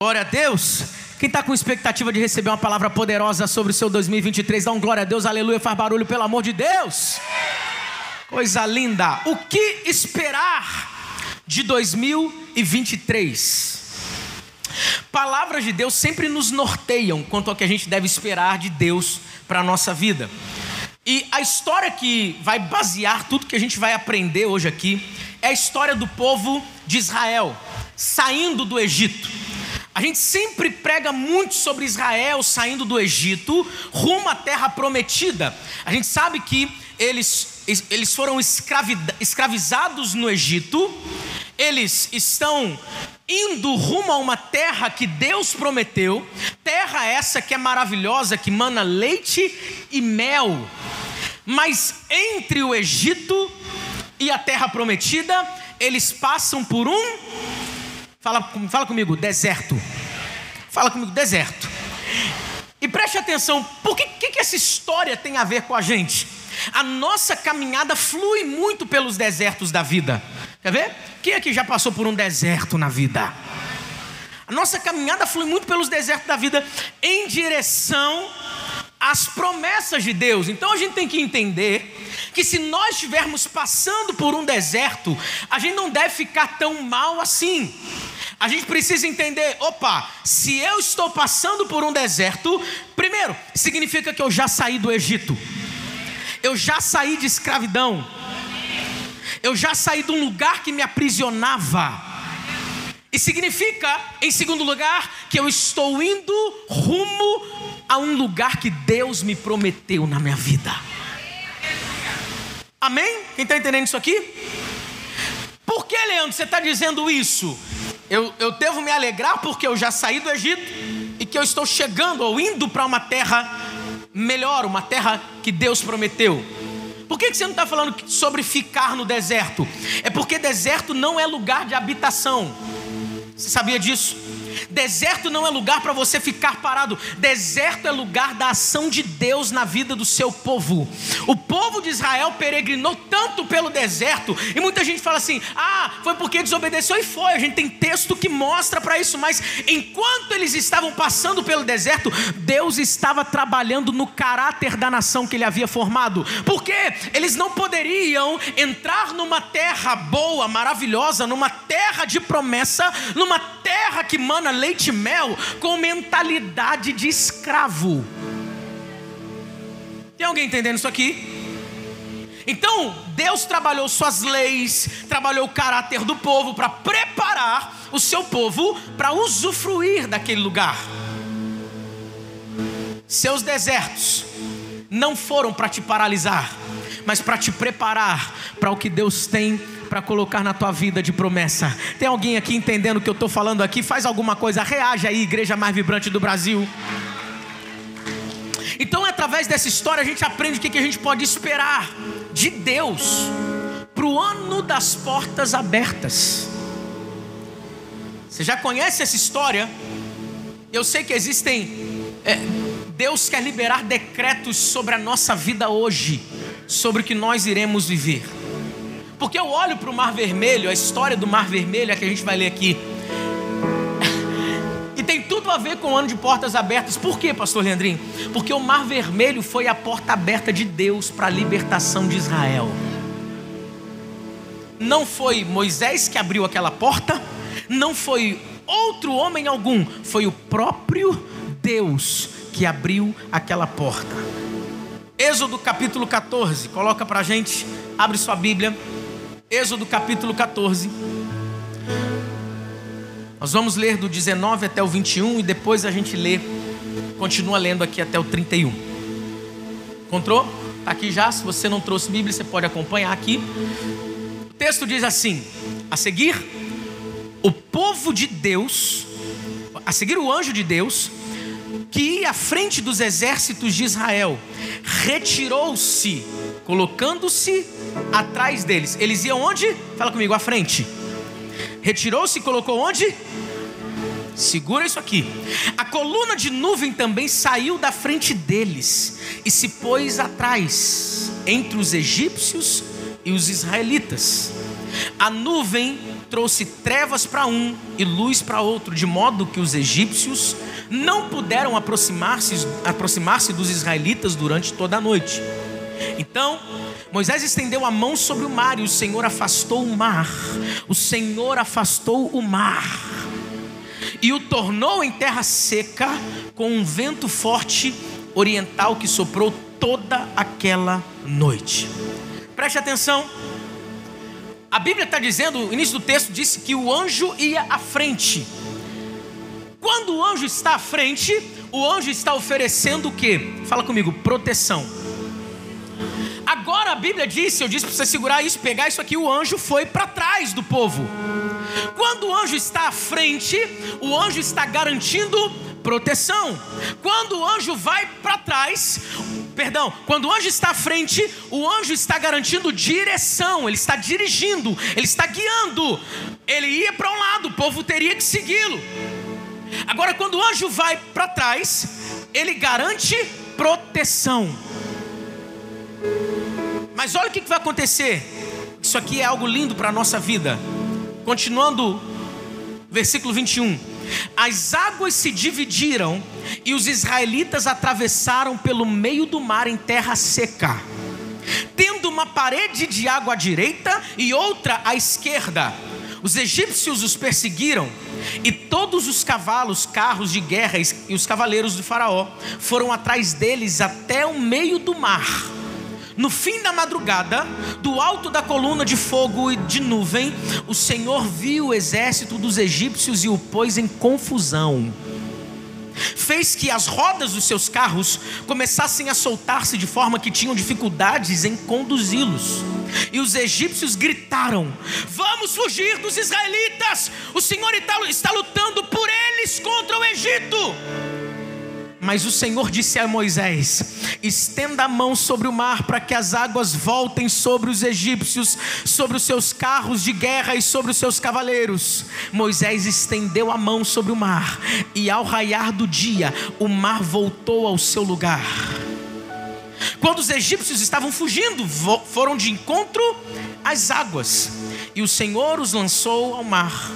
Glória a Deus. Quem está com expectativa de receber uma palavra poderosa sobre o seu 2023, dá um glória a Deus, aleluia, faz barulho, pelo amor de Deus. Coisa linda. O que esperar de 2023? Palavras de Deus sempre nos norteiam quanto ao que a gente deve esperar de Deus para a nossa vida. E a história que vai basear tudo que a gente vai aprender hoje aqui é a história do povo de Israel saindo do Egito. A gente sempre prega muito sobre Israel saindo do Egito rumo à terra prometida. A gente sabe que eles, eles foram escravizados no Egito, eles estão indo rumo a uma terra que Deus prometeu, terra essa que é maravilhosa, que mana leite e mel. Mas entre o Egito e a terra prometida, eles passam por um Fala, fala comigo, deserto. Fala comigo, deserto. E preste atenção, por que, que, que essa história tem a ver com a gente? A nossa caminhada flui muito pelos desertos da vida. Quer ver? Quem aqui já passou por um deserto na vida? A nossa caminhada flui muito pelos desertos da vida em direção às promessas de Deus. Então a gente tem que entender que se nós estivermos passando por um deserto, a gente não deve ficar tão mal assim. A gente precisa entender: opa, se eu estou passando por um deserto, primeiro, significa que eu já saí do Egito, eu já saí de escravidão, eu já saí de um lugar que me aprisionava. E significa, em segundo lugar, que eu estou indo rumo a um lugar que Deus me prometeu na minha vida. Amém? Quem está entendendo isso aqui? Por que, Leandro, você está dizendo isso? Eu, eu devo me alegrar porque eu já saí do Egito e que eu estou chegando ou indo para uma terra melhor, uma terra que Deus prometeu. Por que você não está falando sobre ficar no deserto? É porque deserto não é lugar de habitação. Você sabia disso? Deserto não é lugar para você ficar parado. Deserto é lugar da ação de Deus na vida do seu povo. O povo de Israel peregrinou tanto pelo deserto, e muita gente fala assim: ah, foi porque desobedeceu e foi. A gente tem texto que mostra para isso, mas enquanto eles estavam passando pelo deserto, Deus estava trabalhando no caráter da nação que ele havia formado. Porque eles não poderiam entrar numa terra boa, maravilhosa, numa terra de promessa, numa terra que mana leite e mel com mentalidade de escravo. Tem alguém entendendo isso aqui? Então, Deus trabalhou suas leis, trabalhou o caráter do povo para preparar o seu povo para usufruir daquele lugar. Seus desertos não foram para te paralisar, mas para te preparar para o que Deus tem para colocar na tua vida de promessa. Tem alguém aqui entendendo o que eu estou falando aqui? Faz alguma coisa, reage aí, igreja mais vibrante do Brasil. Então, através dessa história, a gente aprende o que a gente pode esperar de Deus para o ano das portas abertas. Você já conhece essa história? Eu sei que existem. É, Deus quer liberar decretos sobre a nossa vida hoje, sobre o que nós iremos viver. Porque eu olho para o Mar Vermelho, a história do Mar Vermelho é que a gente vai ler aqui. E tem tudo a ver com o ano de portas abertas. Por quê, pastor Leandrinho? Porque o Mar Vermelho foi a porta aberta de Deus para a libertação de Israel. Não foi Moisés que abriu aquela porta, não foi outro homem algum, foi o próprio Deus que abriu aquela porta. Êxodo capítulo 14, coloca para gente, abre sua Bíblia. Êxodo capítulo 14. Nós vamos ler do 19 até o 21 e depois a gente lê, continua lendo aqui até o 31. Encontrou? Está aqui já. Se você não trouxe Bíblia, você pode acompanhar aqui. O texto diz assim: a seguir, o povo de Deus, a seguir o anjo de Deus, que ia à frente dos exércitos de Israel, retirou-se, colocando-se atrás deles. Eles iam onde? Fala comigo, à frente. Retirou-se e colocou onde? Segura isso aqui. A coluna de nuvem também saiu da frente deles e se pôs atrás, entre os egípcios e os israelitas. A nuvem trouxe trevas para um e luz para outro, de modo que os egípcios não puderam aproximar-se aproximar dos israelitas durante toda a noite. Então, Moisés estendeu a mão sobre o mar e o Senhor afastou o mar. O Senhor afastou o mar e o tornou em terra seca com um vento forte oriental que soprou toda aquela noite. Preste atenção. A Bíblia está dizendo, o início do texto disse que o anjo ia à frente. Quando o anjo está à frente, o anjo está oferecendo o que? Fala comigo, proteção. Agora a Bíblia disse, eu disse para você segurar isso, pegar isso aqui, o anjo foi para trás do povo. Quando o anjo está à frente, o anjo está garantindo proteção. Quando o anjo vai para trás, perdão, quando o anjo está à frente, o anjo está garantindo direção, ele está dirigindo, ele está guiando. Ele ia para um lado, o povo teria que segui-lo. Agora, quando o anjo vai para trás, ele garante proteção. Mas olha o que vai acontecer. Isso aqui é algo lindo para a nossa vida. Continuando, versículo 21. As águas se dividiram e os israelitas atravessaram pelo meio do mar em terra seca, tendo uma parede de água à direita e outra à esquerda. Os egípcios os perseguiram e todos os cavalos, carros de guerra e os cavaleiros de Faraó foram atrás deles até o meio do mar. No fim da madrugada, do alto da coluna de fogo e de nuvem, o Senhor viu o exército dos egípcios e o pôs em confusão. Fez que as rodas dos seus carros começassem a soltar-se de forma que tinham dificuldades em conduzi-los. E os egípcios gritaram: Vamos fugir dos israelitas! O Senhor está lutando por eles contra o Egito. Mas o Senhor disse a Moisés: estenda a mão sobre o mar para que as águas voltem sobre os egípcios, sobre os seus carros de guerra e sobre os seus cavaleiros. Moisés estendeu a mão sobre o mar, e ao raiar do dia, o mar voltou ao seu lugar. Quando os egípcios estavam fugindo, foram de encontro às águas, e o Senhor os lançou ao mar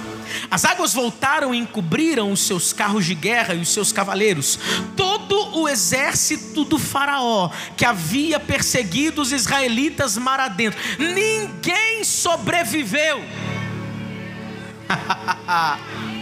as águas voltaram e encobriram os seus carros de guerra e os seus cavaleiros. Todo o exército do Faraó que havia perseguido os israelitas mar adentro, ninguém sobreviveu.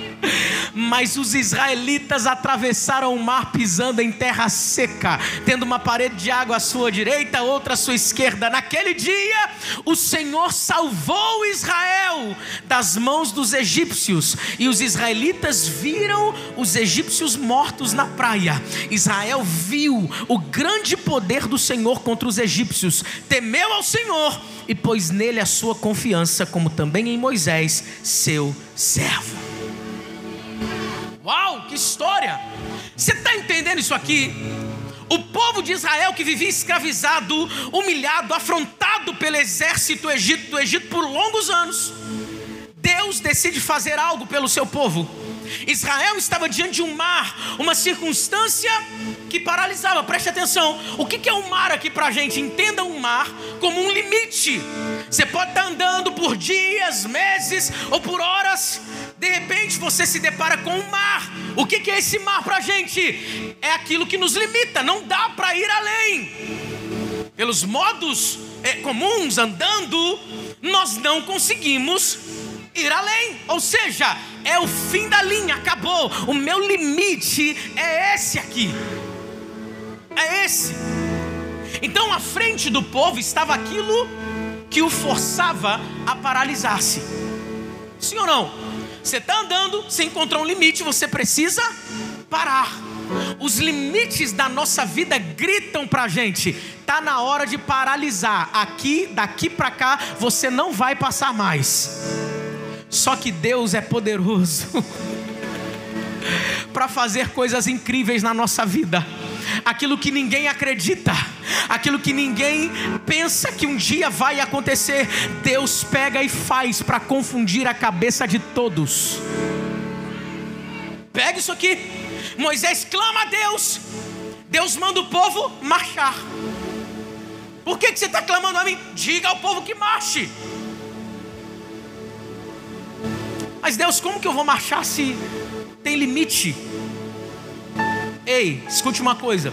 Mas os israelitas atravessaram o mar pisando em terra seca, tendo uma parede de água à sua direita, outra à sua esquerda. Naquele dia, o Senhor salvou Israel das mãos dos egípcios, e os israelitas viram os egípcios mortos na praia. Israel viu o grande poder do Senhor contra os egípcios, temeu ao Senhor e pôs nele a sua confiança, como também em Moisés, seu servo. Uau, que história! Você está entendendo isso aqui? O povo de Israel que vivia escravizado, humilhado, afrontado pelo exército do Egito, do Egito por longos anos, Deus decide fazer algo pelo seu povo. Israel estava diante de um mar, uma circunstância que paralisava. Preste atenção: o que é um mar aqui para a gente? Entenda um mar como um limite. Você pode estar andando por dias, meses ou por horas, de repente você se depara com um mar. O que é esse mar para a gente? É aquilo que nos limita, não dá para ir além. Pelos modos é, comuns andando, nós não conseguimos ir além. Ou seja, é o fim da linha, acabou. O meu limite é esse aqui. É esse. Então, à frente do povo estava aquilo que o forçava a paralisar-se. Sim ou não? Você está andando, você encontrou um limite, você precisa parar. Os limites da nossa vida gritam para a gente: tá na hora de paralisar. Aqui, daqui para cá, você não vai passar mais. Só que Deus é poderoso para fazer coisas incríveis na nossa vida. Aquilo que ninguém acredita, aquilo que ninguém pensa que um dia vai acontecer, Deus pega e faz para confundir a cabeça de todos. Pega isso aqui. Moisés clama a Deus. Deus manda o povo marchar. Por que, que você está clamando a mim? Diga ao povo que marche. Mas Deus, como que eu vou marchar se tem limite? Ei, escute uma coisa.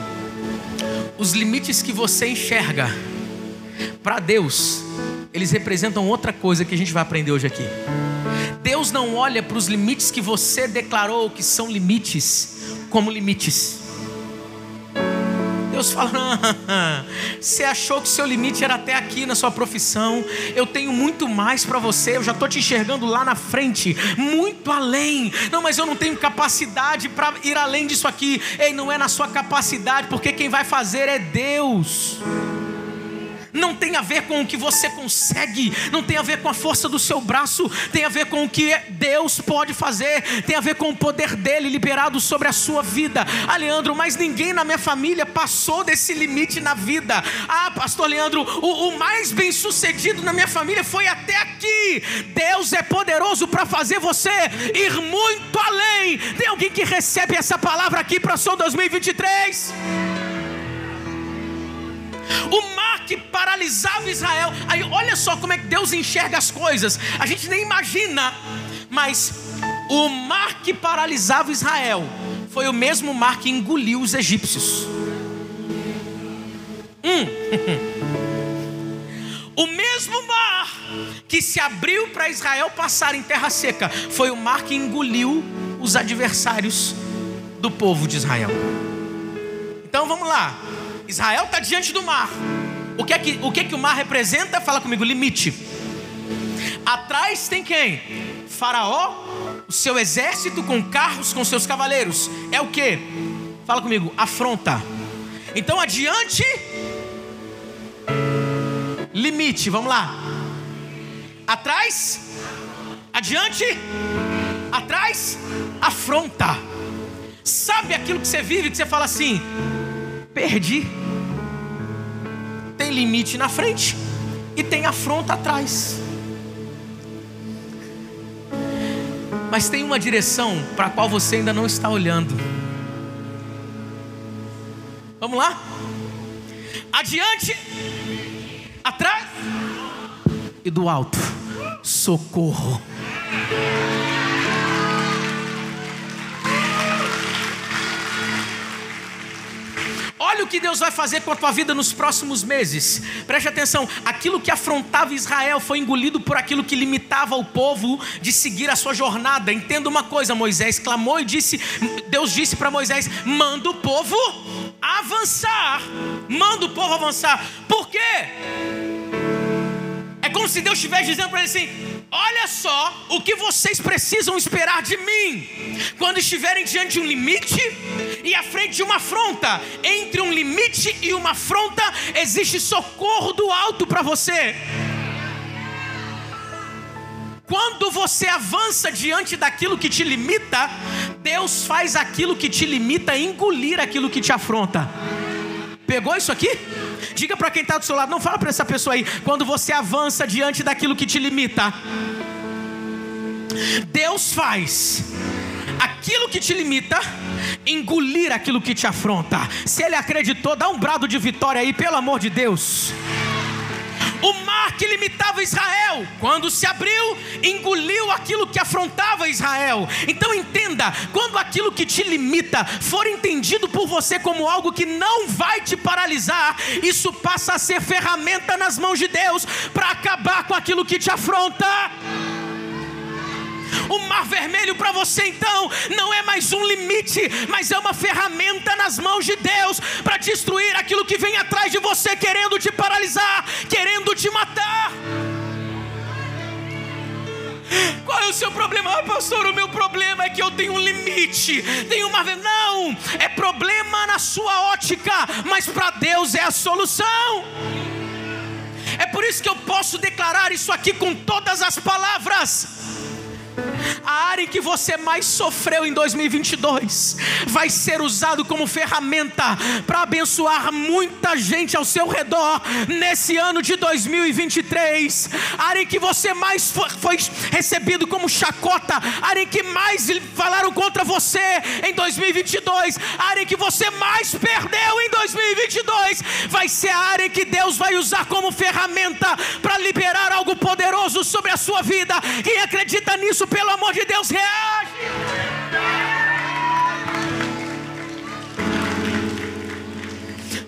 Os limites que você enxerga para Deus, eles representam outra coisa que a gente vai aprender hoje aqui. Deus não olha para os limites que você declarou que são limites como limites. Deus fala: você achou que seu limite era até aqui na sua profissão, eu tenho muito mais para você, eu já estou te enxergando lá na frente, muito além. Não, mas eu não tenho capacidade para ir além disso aqui. Ei, não é na sua capacidade, porque quem vai fazer é Deus não tem a ver com o que você consegue, não tem a ver com a força do seu braço, tem a ver com o que Deus pode fazer, tem a ver com o poder dele liberado sobre a sua vida. Ah, Leandro, mas ninguém na minha família passou desse limite na vida. Ah, pastor Leandro, o, o mais bem sucedido na minha família foi até aqui. Deus é poderoso para fazer você ir muito além. Tem alguém que recebe essa palavra aqui para o 2023? O mar que paralisava Israel. Aí olha só como é que Deus enxerga as coisas. A gente nem imagina, mas o mar que paralisava Israel foi o mesmo mar que engoliu os egípcios. Hum. O mesmo mar que se abriu para Israel passar em terra seca foi o mar que engoliu os adversários do povo de Israel. Então vamos lá. Israel está diante do mar. O que, é que, o que é que o mar representa? Fala comigo, limite. Atrás tem quem? Faraó, o seu exército com carros, com seus cavaleiros. É o que? Fala comigo, afronta. Então adiante, limite, vamos lá. Atrás, adiante, atrás, afronta. Sabe aquilo que você vive que você fala assim: perdi. Tem limite na frente e tem afronta atrás. Mas tem uma direção para a qual você ainda não está olhando. Vamos lá? Adiante, atrás e do alto. Socorro. Olha o que Deus vai fazer com a tua vida nos próximos meses. Preste atenção: aquilo que afrontava Israel foi engolido por aquilo que limitava o povo de seguir a sua jornada. Entenda uma coisa: Moisés clamou e disse: Deus disse para Moisés: manda o povo avançar. Manda o povo avançar. Por quê? É como se Deus estivesse dizendo para ele assim: Olha só o que vocês precisam esperar de mim quando estiverem diante de um limite e à frente de uma afronta. Entre um limite e uma afronta existe socorro do alto para você. Quando você avança diante daquilo que te limita, Deus faz aquilo que te limita engolir aquilo que te afronta. Pegou isso aqui? Diga para quem está do seu lado, não fala para essa pessoa aí. Quando você avança diante daquilo que te limita, Deus faz aquilo que te limita engolir aquilo que te afronta. Se ele acreditou, dá um brado de vitória aí, pelo amor de Deus. O mar que limitava Israel, quando se abriu, engoliu aquilo que afrontava Israel. Então entenda: quando aquilo que te limita for entendido por você como algo que não vai te paralisar, isso passa a ser ferramenta nas mãos de Deus para acabar com aquilo que te afronta. O mar vermelho para você então não é mais um limite, mas é uma ferramenta nas mãos de Deus para destruir aquilo que vem atrás de você, querendo te paralisar, querendo te matar. Qual é o seu problema? Ah, pastor, o meu problema é que eu tenho um limite, tenho uma. Não, é problema na sua ótica, mas para Deus é a solução. É por isso que eu posso declarar isso aqui com todas as palavras. A área que você mais sofreu em 2022 vai ser usado como ferramenta para abençoar muita gente ao seu redor nesse ano de 2023. A área em que você mais foi, foi recebido como chacota, a área em que mais falaram contra você em 2022, a área em que você mais perdeu em 2022, vai ser a área que Deus vai usar como ferramenta para liberar algo poderoso sobre a sua vida. Quem acredita nisso, pelo amor de Deus, reage.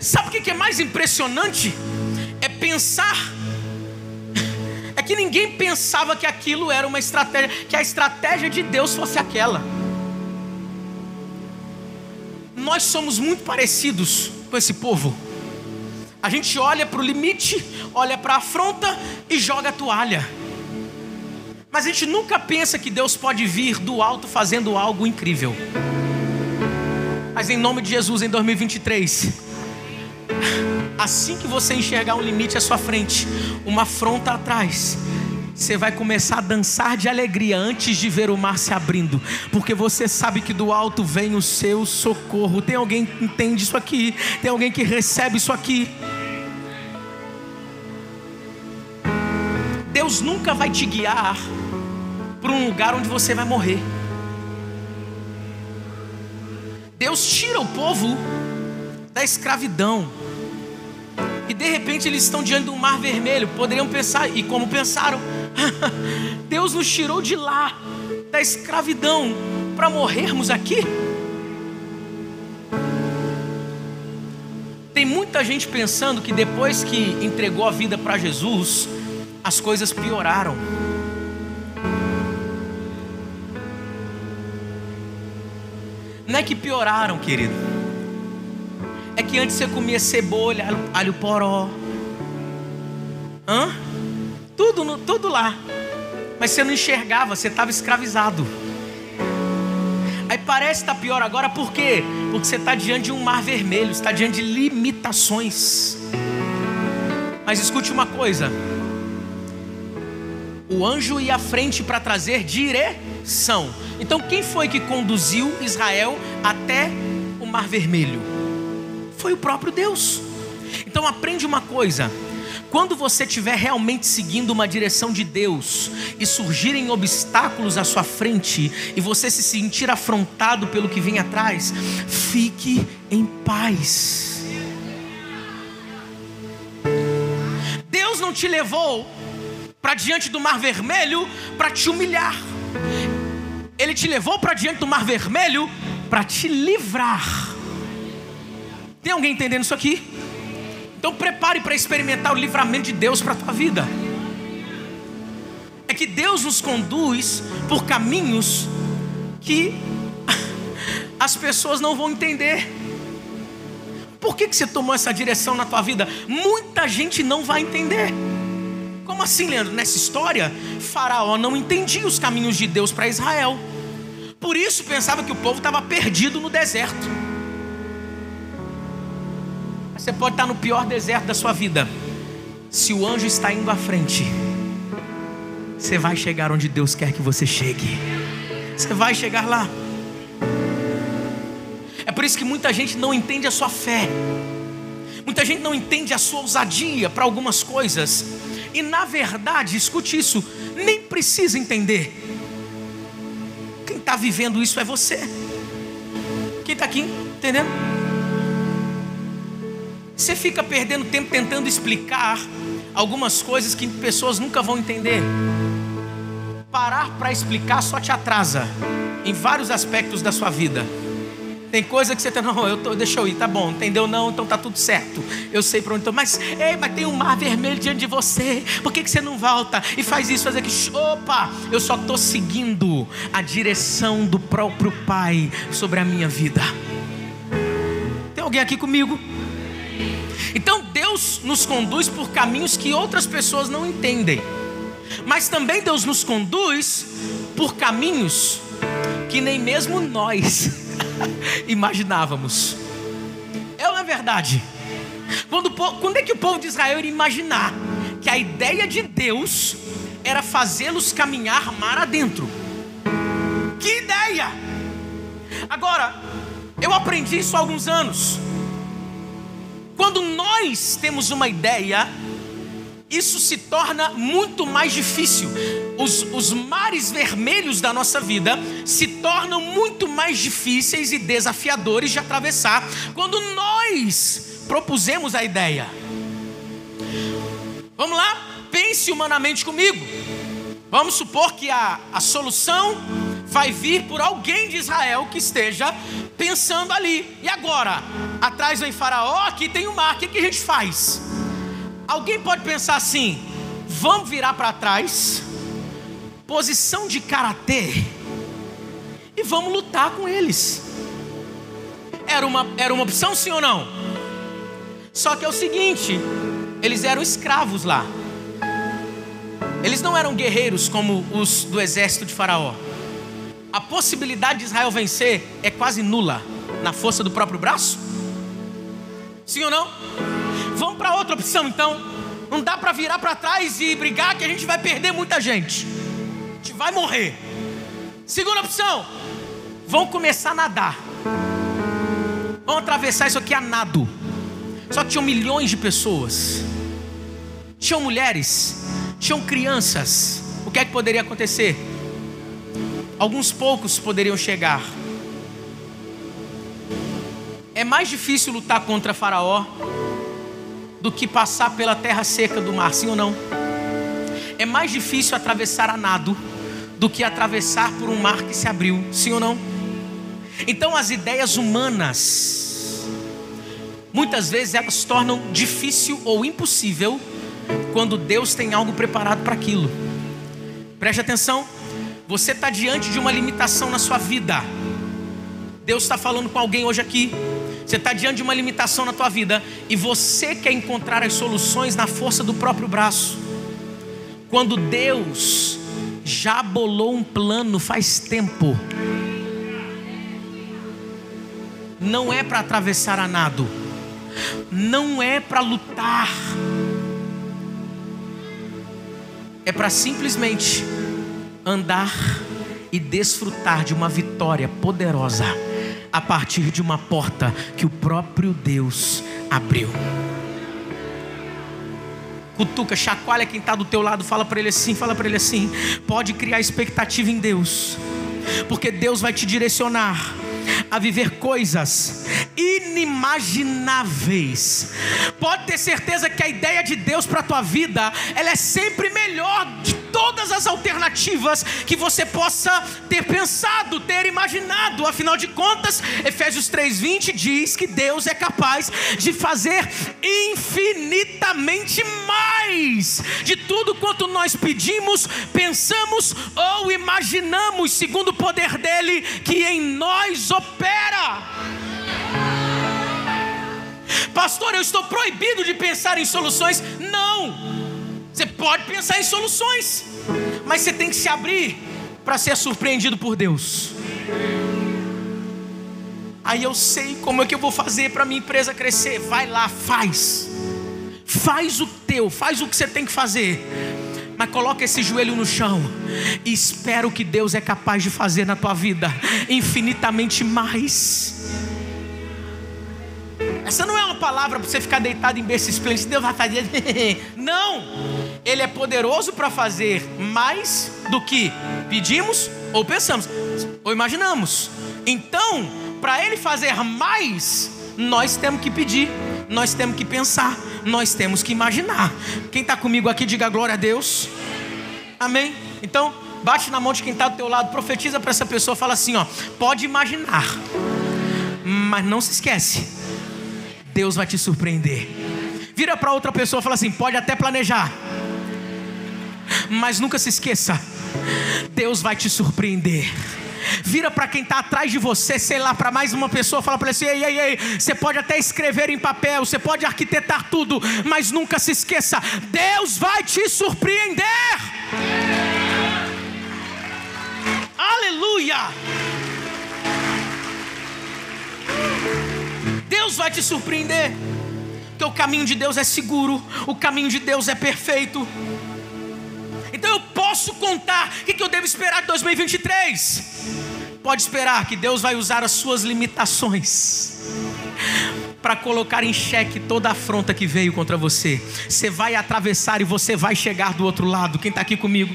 Sabe o que é mais impressionante? É pensar. É que ninguém pensava que aquilo era uma estratégia, que a estratégia de Deus fosse aquela. Nós somos muito parecidos com esse povo. A gente olha para o limite, olha para a afronta e joga a toalha. Mas a gente nunca pensa que Deus pode vir do alto fazendo algo incrível. Mas em nome de Jesus, em 2023, assim que você enxergar um limite à sua frente, uma afronta atrás, você vai começar a dançar de alegria antes de ver o mar se abrindo, porque você sabe que do alto vem o seu socorro. Tem alguém que entende isso aqui? Tem alguém que recebe isso aqui? Deus nunca vai te guiar para um lugar onde você vai morrer. Deus tira o povo da escravidão. E de repente eles estão diante de um mar vermelho. Poderiam pensar, e como pensaram, Deus nos tirou de lá, da escravidão, para morrermos aqui. Tem muita gente pensando que depois que entregou a vida para Jesus, as coisas pioraram. Não é que pioraram, querido. É que antes você comia cebola, alho, alho poró. Hã? Tudo, no, tudo lá. Mas você não enxergava, você estava escravizado. Aí parece estar tá pior agora, por quê? Porque você está diante de um mar vermelho, está diante de limitações. Mas escute uma coisa: o anjo ia à frente para trazer direção. Então, quem foi que conduziu Israel até o Mar Vermelho? Foi o próprio Deus. Então, aprende uma coisa: quando você estiver realmente seguindo uma direção de Deus e surgirem obstáculos à sua frente e você se sentir afrontado pelo que vem atrás, fique em paz. Deus não te levou para diante do Mar Vermelho para te humilhar. Ele te levou para diante do Mar Vermelho para te livrar. Tem alguém entendendo isso aqui? Então prepare para experimentar o livramento de Deus para a tua vida. É que Deus nos conduz por caminhos que as pessoas não vão entender. Por que, que você tomou essa direção na tua vida? Muita gente não vai entender. Como assim, Leandro? Nessa história, Faraó não entendia os caminhos de Deus para Israel. Por isso pensava que o povo estava perdido no deserto. Você pode estar no pior deserto da sua vida. Se o anjo está indo à frente, você vai chegar onde Deus quer que você chegue. Você vai chegar lá. É por isso que muita gente não entende a sua fé. Muita gente não entende a sua ousadia para algumas coisas. E na verdade, escute isso, nem precisa entender. Quem está vivendo isso é você. Quem está aqui entendendo? Você fica perdendo tempo tentando explicar algumas coisas que pessoas nunca vão entender. Parar para explicar só te atrasa em vários aspectos da sua vida. Tem coisa que você tá, não, eu tô, deixa eu ir, tá bom, entendeu? Não, então tá tudo certo. Eu sei para onde estou. Mas, ei, mas tem um mar vermelho diante de você. Por que, que você não volta e faz isso, faz aquilo? Opa, eu só estou seguindo a direção do próprio Pai sobre a minha vida. Tem alguém aqui comigo? Então Deus nos conduz por caminhos que outras pessoas não entendem. Mas também Deus nos conduz por caminhos que nem mesmo nós imaginávamos. É ou não é verdade? Quando, quando é que o povo de Israel iria imaginar que a ideia de Deus era fazê-los caminhar mar adentro? Que ideia! Agora, eu aprendi isso há alguns anos. Quando nós temos uma ideia, isso se torna muito mais difícil. Os, os, mares vermelhos da nossa vida se tornam muito mais difíceis e desafiadores de atravessar quando nós propusemos a ideia. Vamos lá? Pense humanamente comigo. Vamos supor que a, a solução vai vir por alguém de Israel que esteja pensando ali. E agora? Atrás vem Faraó, aqui tem o mar, o que, que a gente faz? Alguém pode pensar assim: vamos virar para trás, posição de karatê, e vamos lutar com eles. Era uma, era uma opção, sim ou não? Só que é o seguinte: eles eram escravos lá. Eles não eram guerreiros como os do exército de Faraó. A possibilidade de Israel vencer é quase nula na força do próprio braço? Sim ou não? Vamos para outra opção então. Não dá para virar para trás e brigar que a gente vai perder muita gente. A gente vai morrer. Segunda opção. Vão começar a nadar. Vão atravessar isso aqui a nado. Só que tinham milhões de pessoas. Tinham mulheres, tinham crianças. O que é que poderia acontecer? Alguns poucos poderiam chegar. É mais difícil lutar contra Faraó do que passar pela terra seca do mar, sim ou não? É mais difícil atravessar a nado do que atravessar por um mar que se abriu, sim ou não? Então as ideias humanas, muitas vezes elas tornam difícil ou impossível quando Deus tem algo preparado para aquilo. Preste atenção, você está diante de uma limitação na sua vida. Deus está falando com alguém hoje aqui. Você está diante de uma limitação na tua vida e você quer encontrar as soluções na força do próprio braço. Quando Deus já bolou um plano faz tempo. Não é para atravessar a nado. Não é para lutar. É para simplesmente andar e desfrutar de uma vitória poderosa a partir de uma porta que o próprio Deus abriu. Cutuca, chacoalha quem está do teu lado, fala para ele assim, fala para ele assim. Pode criar expectativa em Deus, porque Deus vai te direcionar a viver coisas inimagináveis. Pode ter certeza que a ideia de Deus para a tua vida, ela é sempre melhor todas as alternativas que você possa ter pensado, ter imaginado. Afinal de contas, Efésios 3:20 diz que Deus é capaz de fazer infinitamente mais de tudo quanto nós pedimos, pensamos ou imaginamos, segundo o poder dele que em nós opera. Pastor, eu estou proibido de pensar em soluções? Não. Você pode pensar em soluções, mas você tem que se abrir para ser surpreendido por Deus. Aí eu sei como é que eu vou fazer para minha empresa crescer. Vai lá, faz. Faz o teu, faz o que você tem que fazer. Mas coloca esse joelho no chão e espera o que Deus é capaz de fazer na tua vida, infinitamente mais. Essa não é uma palavra para você ficar deitado em berço esplêndido. Deus vai fazer. Não! Ele é poderoso para fazer mais do que pedimos ou pensamos ou imaginamos. Então, para Ele fazer mais, nós temos que pedir, nós temos que pensar, nós temos que imaginar. Quem está comigo aqui, diga glória a Deus. Amém? Então, bate na mão de quem está do teu lado, profetiza para essa pessoa, fala assim: ó, pode imaginar, mas não se esquece Deus vai te surpreender. Vira para outra pessoa e fala assim: pode até planejar, mas nunca se esqueça, Deus vai te surpreender. Vira para quem está atrás de você, sei lá, para mais uma pessoa, fala para ele assim: ei, ei, ei, você pode até escrever em papel, você pode arquitetar tudo, mas nunca se esqueça, Deus vai te surpreender. Aleluia! Deus vai te surpreender. Porque o caminho de Deus é seguro, o caminho de Deus é perfeito. Então eu posso contar o que eu devo esperar de 2023. pode esperar que Deus vai usar as suas limitações para colocar em xeque toda afronta que veio contra você. Você vai atravessar e você vai chegar do outro lado. Quem está aqui comigo?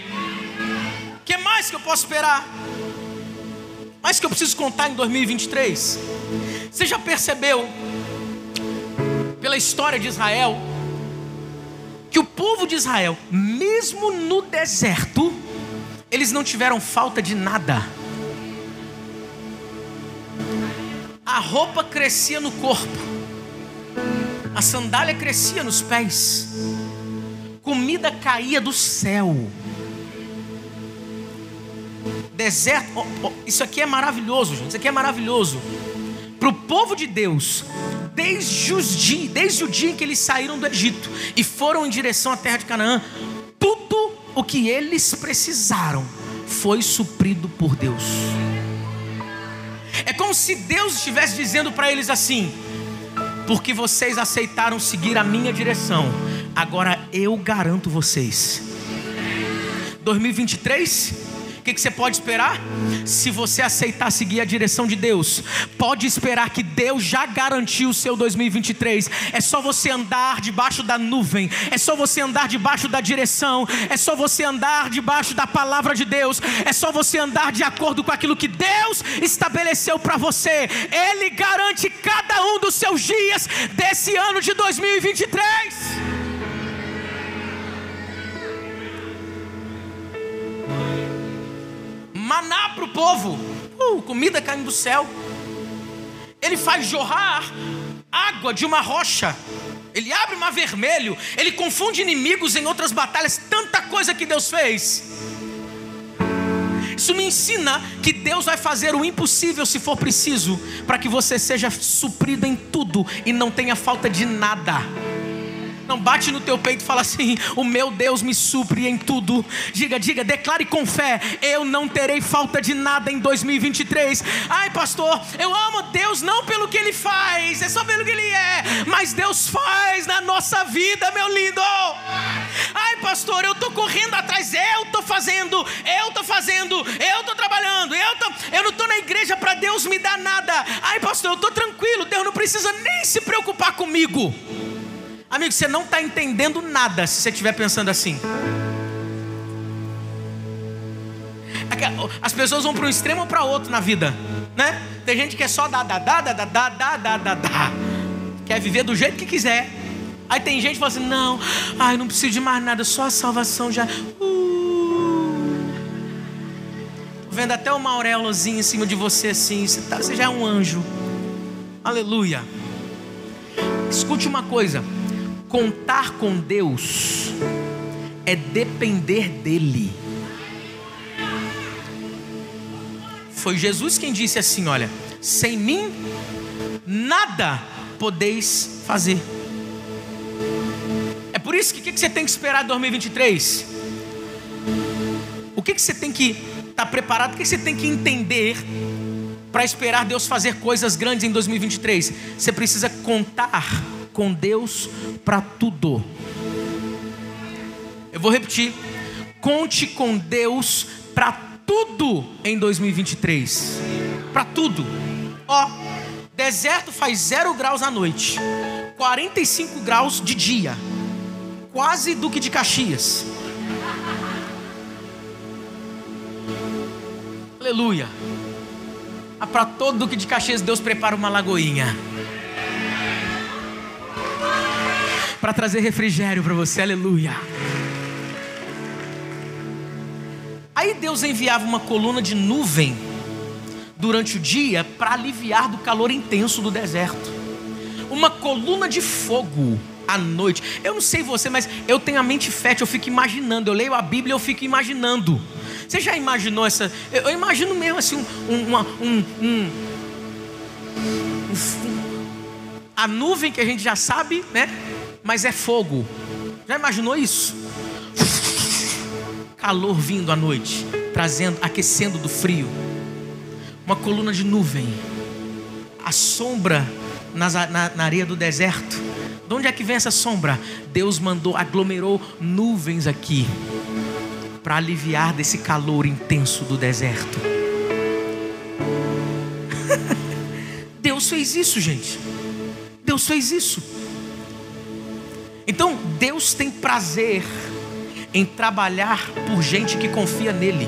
O que mais que eu posso esperar? Mais que eu preciso contar em 2023? Você já percebeu, pela história de Israel, que o povo de Israel, mesmo no deserto, eles não tiveram falta de nada. A roupa crescia no corpo, a sandália crescia nos pés, comida caía do céu. Deserto, oh, oh, isso aqui é maravilhoso, gente. Isso aqui é maravilhoso. Para o povo de Deus, desde, os dias, desde o dia em que eles saíram do Egito e foram em direção à terra de Canaã, tudo o que eles precisaram foi suprido por Deus. É como se Deus estivesse dizendo para eles assim: porque vocês aceitaram seguir a minha direção, agora eu garanto vocês. 2023 que, que você pode esperar? Se você aceitar seguir a direção de Deus, pode esperar que Deus já garantiu o seu 2023. É só você andar debaixo da nuvem, é só você andar debaixo da direção, é só você andar debaixo da palavra de Deus, é só você andar de acordo com aquilo que Deus estabeleceu para você. Ele garante cada um dos seus dias desse ano de 2023. Povo, uh, comida caindo do céu. Ele faz jorrar água de uma rocha. Ele abre mar vermelho. Ele confunde inimigos em outras batalhas. Tanta coisa que Deus fez. Isso me ensina que Deus vai fazer o impossível se for preciso, para que você seja suprido em tudo e não tenha falta de nada. Não bate no teu peito e fala assim: "O meu Deus me supre em tudo". Diga, diga, declare com fé: "Eu não terei falta de nada em 2023". Ai, pastor, eu amo Deus não pelo que ele faz, é só pelo que ele é, mas Deus faz na nossa vida, meu lindo. Ai, pastor, eu tô correndo atrás, eu tô fazendo, eu tô fazendo, eu tô trabalhando, eu tô, eu não tô na igreja para Deus me dar nada. Ai, pastor, eu tô tranquilo, Deus não precisa nem se preocupar comigo. Amigo, você não está entendendo nada se você estiver pensando assim. As pessoas vão para um extremo ou para outro na vida, né? Tem gente que é só da da da da da da da da da da, quer viver do jeito que quiser. Aí tem gente que fala assim: não, ai, não preciso de mais nada, só a salvação já. Uh. Tô vendo até uma auréolazinha em cima de você assim, você, tá, você já é um anjo. Aleluia. Escute uma coisa. Contar com Deus é depender dEle. Foi Jesus quem disse assim: Olha, sem mim nada podeis fazer. É por isso que o que, você tem que esperar em 2023? O que, que você tem que estar tá preparado? O que você tem que entender para esperar Deus fazer coisas grandes em 2023? Você precisa contar com Deus para tudo. Eu vou repetir. Conte com Deus para tudo em 2023. Para tudo. Ó, deserto faz zero graus à noite, 45 graus de dia, quase Duque de Caxias. Aleluia. Ah, para todo Duque de Caxias, Deus prepara uma lagoinha. Para trazer refrigério para você, aleluia. Aí Deus enviava uma coluna de nuvem durante o dia para aliviar do calor intenso do deserto. Uma coluna de fogo à noite. Eu não sei você, mas eu tenho a mente fértil, eu fico imaginando. Eu leio a Bíblia, eu fico imaginando. Você já imaginou essa? Eu, imagino mesmo assim um, um, uma, um, um, um, a nuvem que a gente já sabe, né? Mas é fogo. Já imaginou isso? Calor vindo à noite, trazendo, aquecendo do frio. Uma coluna de nuvem, a sombra na, na, na areia do deserto. De onde é que vem essa sombra? Deus mandou, aglomerou nuvens aqui para aliviar desse calor intenso do deserto. Deus fez isso, gente. Deus fez isso. Então, Deus tem prazer em trabalhar por gente que confia nele.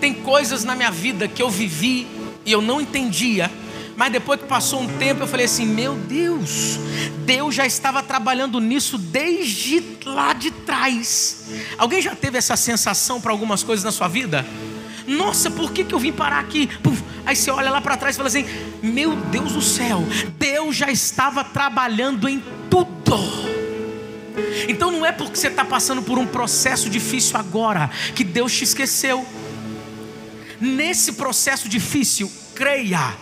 Tem coisas na minha vida que eu vivi e eu não entendia, mas depois que passou um tempo eu falei assim: meu Deus, Deus já estava trabalhando nisso desde lá de trás. Alguém já teve essa sensação para algumas coisas na sua vida? Nossa, por que, que eu vim parar aqui? Puf. Aí você olha lá para trás e fala assim: Meu Deus do céu, Deus já estava trabalhando em tudo. Então não é porque você está passando por um processo difícil agora que Deus te esqueceu. Nesse processo difícil, creia,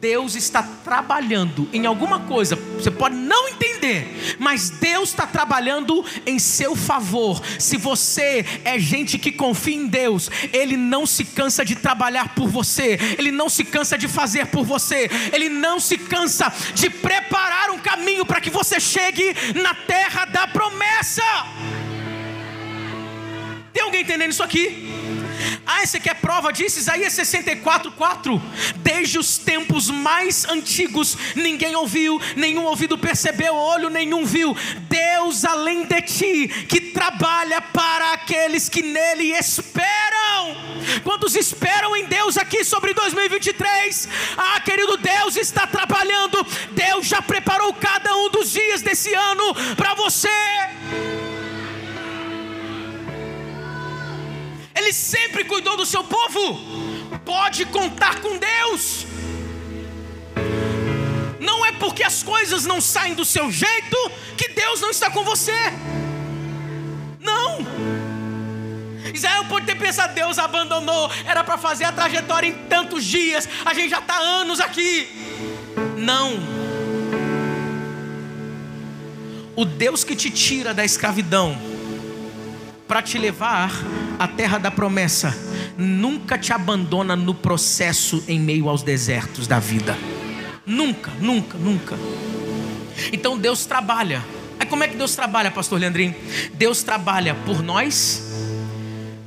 Deus está trabalhando em alguma coisa, você pode não entender, mas Deus está trabalhando em seu favor. Se você é gente que confia em Deus, Ele não se cansa de trabalhar por você, Ele não se cansa de fazer por você, Ele não se cansa de preparar um caminho para que você chegue na terra da promessa. Tem alguém entendendo isso aqui? Ah, você quer prova disso? Isaías 64, 4. Desde os tempos mais antigos, ninguém ouviu, nenhum ouvido percebeu, olho nenhum viu. Deus além de ti, que trabalha para aqueles que nele esperam. Quantos esperam em Deus aqui sobre 2023? Ah, querido, Deus está trabalhando. Deus já preparou cada um dos dias desse ano para você. Ele sempre cuidou do seu povo. Pode contar com Deus. Não é porque as coisas não saem do seu jeito que Deus não está com você. Não. Israel pode ter pensado, Deus abandonou, era para fazer a trajetória em tantos dias, a gente já está anos aqui. Não. O Deus que te tira da escravidão para te levar à terra da promessa, nunca te abandona no processo em meio aos desertos da vida. Nunca, nunca, nunca. Então Deus trabalha. Aí como é que Deus trabalha, pastor Leandrinho? Deus trabalha por nós,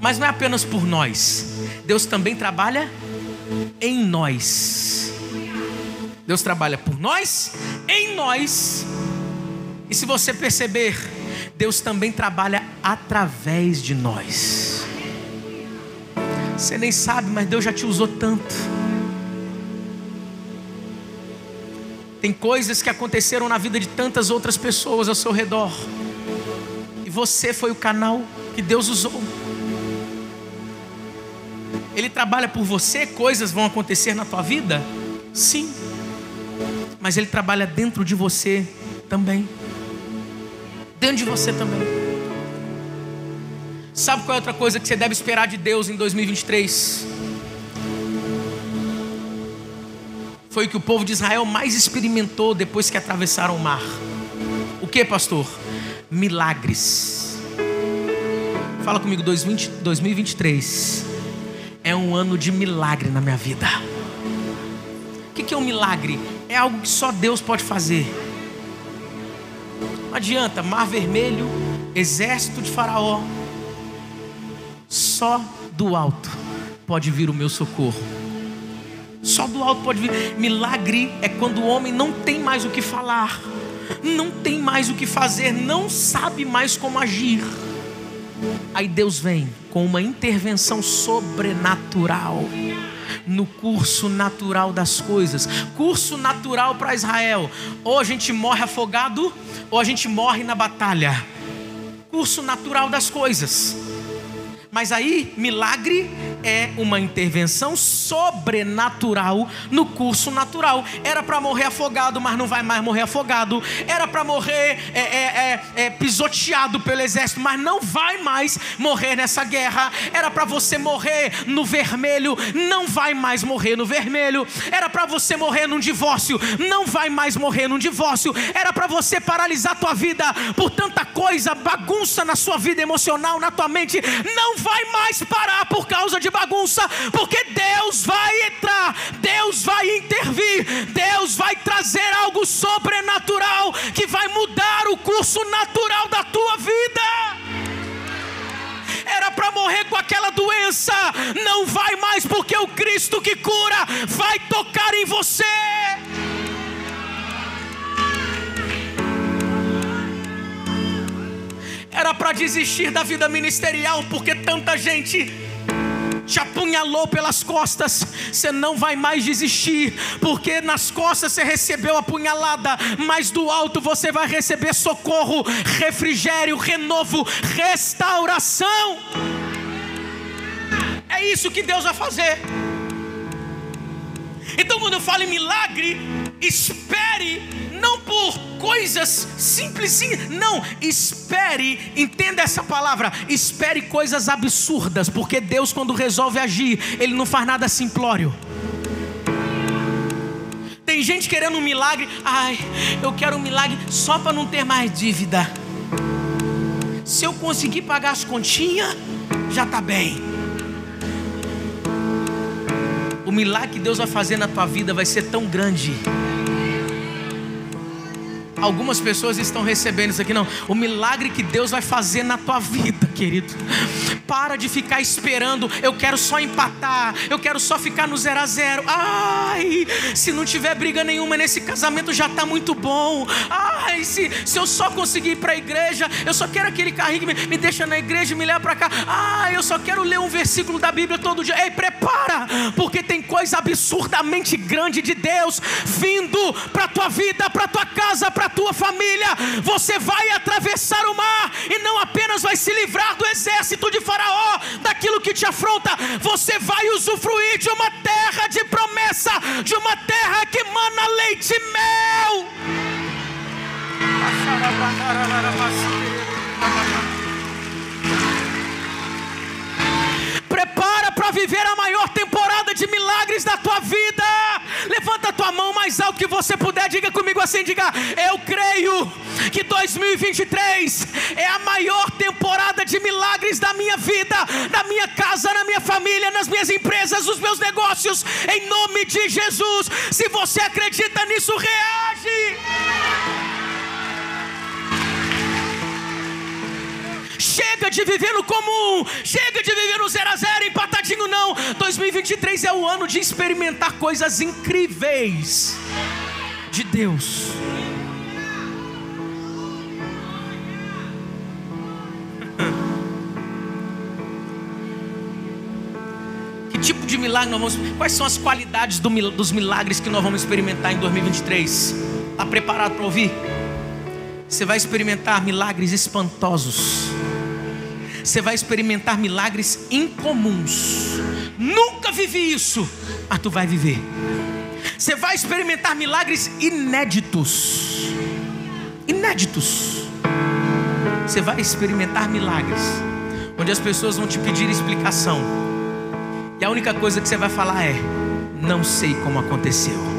mas não é apenas por nós. Deus também trabalha em nós. Deus trabalha por nós, em nós. E se você perceber, Deus também trabalha através de nós. Você nem sabe, mas Deus já te usou tanto. Tem coisas que aconteceram na vida de tantas outras pessoas ao seu redor. E você foi o canal que Deus usou. Ele trabalha por você, coisas vão acontecer na tua vida? Sim. Mas ele trabalha dentro de você também dentro de você também. Sabe qual é outra coisa que você deve esperar de Deus em 2023? Foi o que o povo de Israel mais experimentou depois que atravessaram o mar. O que, pastor? Milagres. Fala comigo, 2023 é um ano de milagre na minha vida. O que é um milagre? É algo que só Deus pode fazer. Não adianta, mar vermelho, exército de Faraó. Só do alto pode vir o meu socorro. Só do alto pode vir. Milagre é quando o homem não tem mais o que falar, não tem mais o que fazer, não sabe mais como agir. Aí Deus vem com uma intervenção sobrenatural no curso natural das coisas. Curso natural para Israel: ou a gente morre afogado, ou a gente morre na batalha. Curso natural das coisas. Mas aí, milagre é uma intervenção sobrenatural no curso natural. Era para morrer afogado, mas não vai mais morrer afogado. Era para morrer é, é, é, é, pisoteado pelo exército, mas não vai mais morrer nessa guerra. Era para você morrer no vermelho, não vai mais morrer no vermelho. Era para você morrer num divórcio, não vai mais morrer num divórcio. Era para você paralisar tua vida por tanta coisa, bagunça na sua vida emocional, na tua mente. Não vai mais parar por causa de bagunça, porque Deus vai entrar, Deus vai intervir, Deus vai trazer algo sobrenatural que vai mudar o curso natural da tua vida. Era para morrer com aquela doença não vai mais, porque o Cristo que cura vai tocar em você. Era para desistir da vida ministerial, porque tanta gente te apunhalou pelas costas, você não vai mais desistir, porque nas costas você recebeu a punhalada, mas do alto você vai receber socorro, refrigério, renovo, restauração. É isso que Deus vai fazer. Então, quando eu falo em milagre, espere, não por coisas simples, não, espere, entenda essa palavra, espere coisas absurdas, porque Deus, quando resolve agir, Ele não faz nada simplório. Tem gente querendo um milagre, ai, eu quero um milagre só para não ter mais dívida. Se eu conseguir pagar as continhas, já está bem. O milagre que Deus vai fazer na tua vida vai ser tão grande Algumas pessoas estão recebendo isso aqui, não. O milagre que Deus vai fazer na tua vida, querido. Para de ficar esperando. Eu quero só empatar. Eu quero só ficar no zero a zero. Ai, se não tiver briga nenhuma nesse casamento já está muito bom. Ai, se, se eu só conseguir ir para a igreja, eu só quero aquele carrinho que me, me deixa na igreja e me leva para cá. Ai, eu só quero ler um versículo da Bíblia todo dia. Ei, prepara, porque tem coisa absurdamente grande de Deus vindo para tua vida, para tua casa, para tua família, você vai atravessar o mar e não apenas vai se livrar do exército de Faraó, daquilo que te afronta, você vai usufruir de uma terra de promessa, de uma terra que mana leite e mel. Prepara para viver a maior temporada de milagres da tua vida. Tua mão mais alto que você puder, diga comigo assim, diga: Eu creio que 2023 é a maior temporada de milagres da minha vida, da minha casa, na minha família, nas minhas empresas, nos meus negócios, em nome de Jesus. Se você acredita nisso, reage. Chega de viver no comum, chega de viver no zero a zero, empatadinho não. 2023 é o ano de experimentar coisas incríveis de Deus. Que tipo de milagre nós vamos? Quais são as qualidades do, dos milagres que nós vamos experimentar em 2023? Está preparado para ouvir? Você vai experimentar milagres espantosos você vai experimentar milagres incomuns. Nunca vivi isso, mas tu vai viver. Você vai experimentar milagres inéditos. Inéditos. Você vai experimentar milagres onde as pessoas vão te pedir explicação. E a única coisa que você vai falar é: não sei como aconteceu.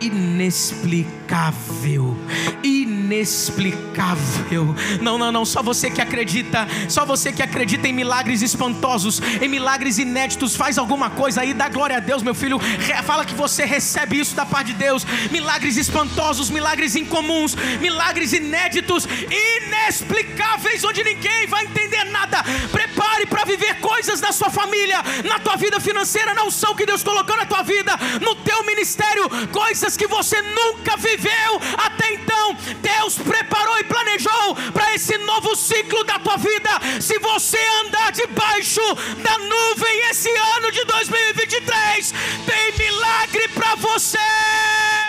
Inexplicável. Inexplicável. Não, não, não, só você que acredita, só você que acredita em milagres espantosos, em milagres inéditos, faz alguma coisa aí, dá glória a Deus, meu filho. Fala que você recebe isso da parte de Deus. Milagres espantosos, milagres incomuns, milagres inéditos, inexplicáveis, onde ninguém vai entender nada. Prepare para viver coisas na sua família, na tua vida financeira, na unção que Deus colocou na tua vida, no teu ministério, coisas que você nunca viveu até então. Deus preparou e planejou para esse novo ciclo da tua vida. Se você andar debaixo da nuvem esse ano de 2023, tem milagre para você.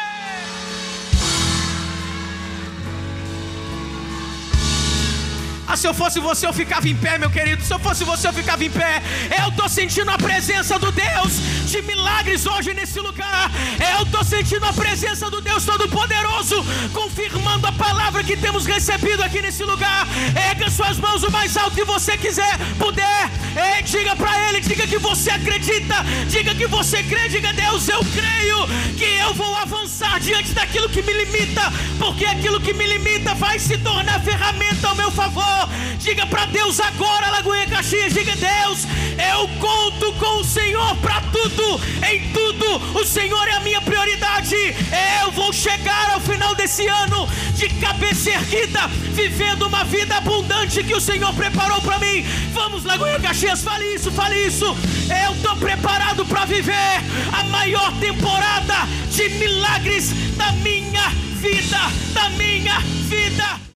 Ah, se eu fosse você, eu ficava em pé, meu querido. Se eu fosse você, eu ficava em pé. Eu estou sentindo a presença do Deus de milagres hoje nesse lugar. Eu estou sentindo a presença do Deus Todo-Poderoso, confirmando a palavra que temos recebido aqui nesse lugar. Erga suas mãos o mais alto que você quiser, puder. Diga para Ele, diga que você acredita, diga que você crê, diga Deus, eu creio que eu vou avançar diante daquilo que me limita, porque aquilo que me limita vai se tornar ferramenta ao meu favor. Diga para Deus agora, Lagoinha Caxias. Diga, Deus, eu conto com o Senhor para tudo. Em tudo, o Senhor é a minha prioridade. Eu vou chegar ao final desse esse ano de cabeça erguida, vivendo uma vida abundante que o Senhor preparou para mim. Vamos, Lagoinha Caxias, fale isso, fale isso. Eu estou preparado para viver a maior temporada de milagres da minha vida, da minha vida.